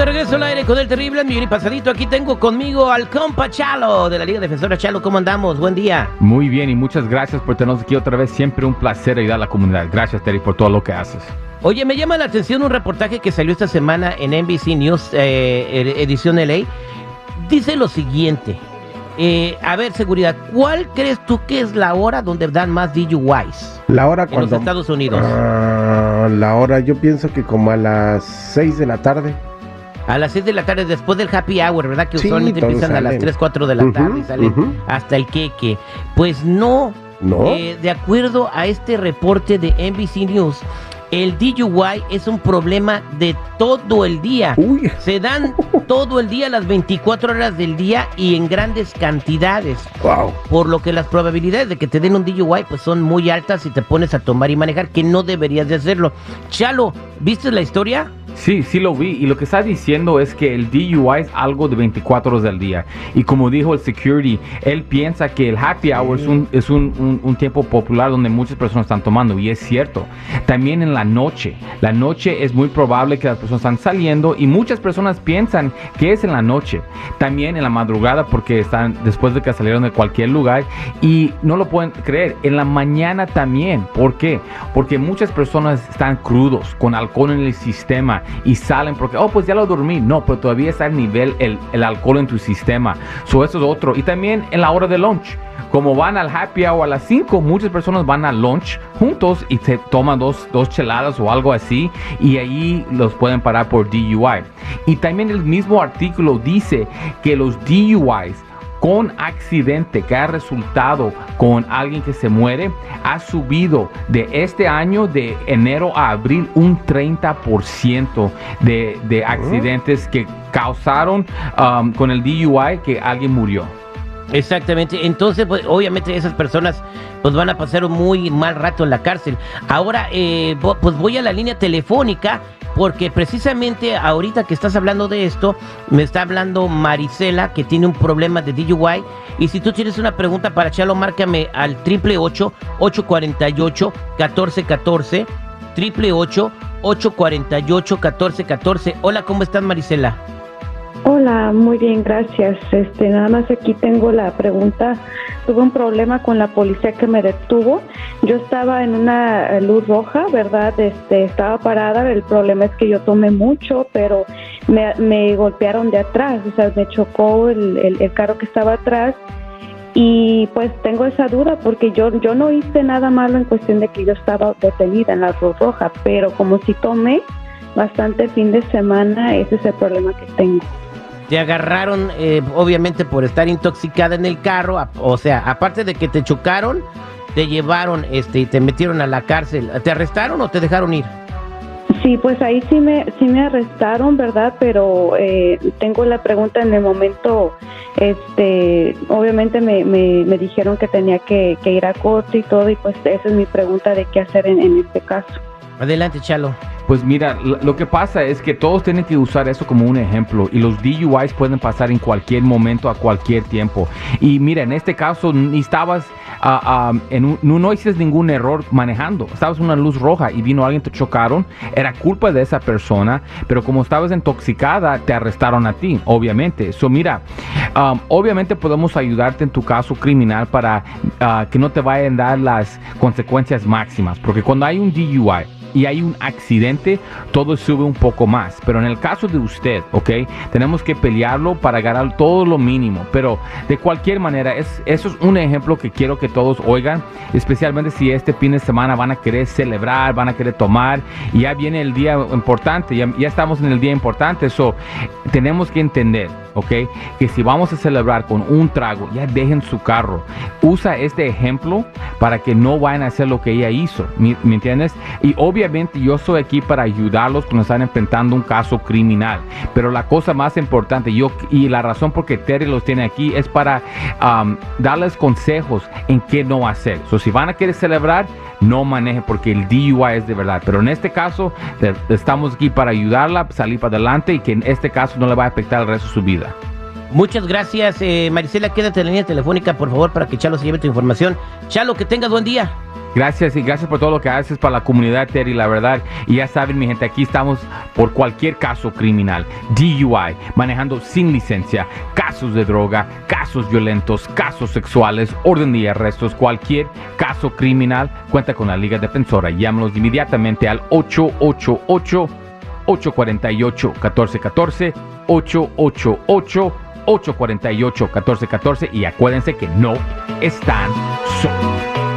De regreso al aire con el terrible millón y pasadito. Aquí tengo conmigo al compa Chalo de la Liga Defensora. Chalo, ¿cómo andamos? Buen día. Muy bien y muchas gracias por tenernos aquí otra vez. Siempre un placer ayudar a la comunidad. Gracias, Terry, por todo lo que haces. Oye, me llama la atención un reportaje que salió esta semana en NBC News, eh, edición LA. Dice lo siguiente. Eh, a ver, seguridad, ¿cuál crees tú que es la hora donde dan más DUIs? La hora en cuando... los Estados Unidos. Ah, la hora, yo pienso que como a las 6 de la tarde. A las 6 de la tarde, después del happy hour, ¿verdad? Que Sí, usualmente empiezan a las salen. 3, 4 de la tarde salen hasta el queque. Pues no. ¿No? Eh, de acuerdo a este reporte de NBC News, el DUI es un problema de todo el día. Uy, Se dan todo el día, las 24 horas del día y en grandes cantidades. wow. Por lo que las probabilidades de que te den un DUI pues son muy altas si te pones a tomar y manejar, que no deberías de hacerlo. Chalo, ¿viste la historia? Sí, sí lo vi. Y lo que está diciendo es que el DUI es algo de 24 horas al día. Y como dijo el security, él piensa que el happy hour es, un, es un, un- un tiempo popular donde muchas personas están tomando. Y es cierto. También en la noche. La noche es muy probable que las personas están saliendo y muchas personas piensan que es en la noche. También en la madrugada porque están después de que salieron de cualquier lugar. Y no lo pueden creer. En la mañana también. ¿Por qué? Porque muchas personas están crudos, con alcohol en el sistema y salen porque, oh, pues ya lo dormí. No, pero todavía está el nivel, el, el alcohol en tu sistema. So, eso es otro. Y también en la hora de lunch. Como van al happy hour a las 5, muchas personas van al lunch juntos y se toman dos, dos cheladas o algo así y ahí los pueden parar por DUI. Y también el mismo artículo dice que los DUIs con accidente que ha resultado con alguien que se muere ha subido de este año de enero a abril un 30% de, de accidentes que causaron um, con el DUI que alguien murió. Exactamente, entonces pues, obviamente esas personas pues van a pasar un muy mal rato en la cárcel. Ahora eh, pues voy a la línea telefónica porque precisamente ahorita que estás hablando de esto me está hablando Marisela que tiene un problema de DUI y si tú tienes una pregunta para Chalo márcame al 888 848 1414 888 848 1414 Hola, ¿cómo estás Marisela? Hola, muy bien, gracias. Este, nada más aquí tengo la pregunta. Tuve un problema con la policía que me detuvo. Yo estaba en una luz roja, ¿verdad? Este, estaba parada. El problema es que yo tomé mucho, pero me, me golpearon de atrás. O sea, me chocó el, el, el carro que estaba atrás. Y pues tengo esa duda porque yo, yo no hice nada malo en cuestión de que yo estaba detenida en la luz roja, pero como si tomé bastante fin de semana, ese es el problema que tengo. Te agarraron, eh, obviamente, por estar intoxicada en el carro. a- O sea, aparte de que te chocaron, te llevaron este, y te metieron a la cárcel. ¿Te arrestaron o te dejaron ir? Sí, pues ahí sí me, sí me arrestaron, ¿verdad? Pero eh, tengo la pregunta en el momento, este, obviamente me, me, me dijeron que tenía que, que ir a corte y todo, y pues esa es mi pregunta de qué hacer en, en este caso. Adelante, Chalo. Pues mira, lo que pasa es que todos tienen que usar eso como un ejemplo y los DUIs pueden pasar en cualquier momento, a cualquier tiempo. Y mira, en este caso ni estabas, ah, ah, no hiciste ningún error manejando, estabas en una luz roja y vino alguien, te chocaron, era culpa de esa persona, pero como estabas intoxicada, te arrestaron a ti, obviamente. So mira, um, obviamente podemos ayudarte en tu caso criminal para ah, que no te vayan a dar las consecuencias máximas, porque cuando hay un DUI, y hay un accidente, todo sube un poco más. Pero en el caso de usted, ¿ok? Tenemos que pelearlo para ganar todo lo mínimo. Pero de cualquier manera, es, eso es un ejemplo que quiero que todos oigan, especialmente si este fin de semana van a querer celebrar, van a querer tomar. Y ya viene el día importante, ya, ya estamos en el día importante. Eso tenemos que entender, ¿ok? Que si vamos a celebrar con un trago, ya dejen su carro. Usa este ejemplo para que no vayan a hacer lo que ella hizo, ¿me, me entiendes? Y obviamente yo estoy aquí para ayudarlos cuando están enfrentando un caso criminal. Pero la cosa más importante, yo y la razón por que Terry los tiene aquí es para um, darles consejos en qué no hacer. So, si van a querer celebrar, no maneje porque el DUI es de verdad. Pero en este caso, estamos aquí para ayudarla, salir para adelante y que en este caso no le va a afectar el resto de su vida. Muchas gracias, eh, Marisela. Quédate en la línea telefónica, por favor, para que Chalo se lleve tu información. Chalo, que tengas buen día. Gracias y gracias por todo lo que haces para la comunidad, Terry, la verdad. Y ya saben, mi gente, aquí estamos por cualquier caso criminal, DUI, manejando sin licencia, casos de droga, casos violentos, casos sexuales, orden de arrestos, cualquier caso criminal, cuenta con la Liga Defensora. Llámanos inmediatamente al 888 848 1414 888 848 1414 y acuérdense que no están solos.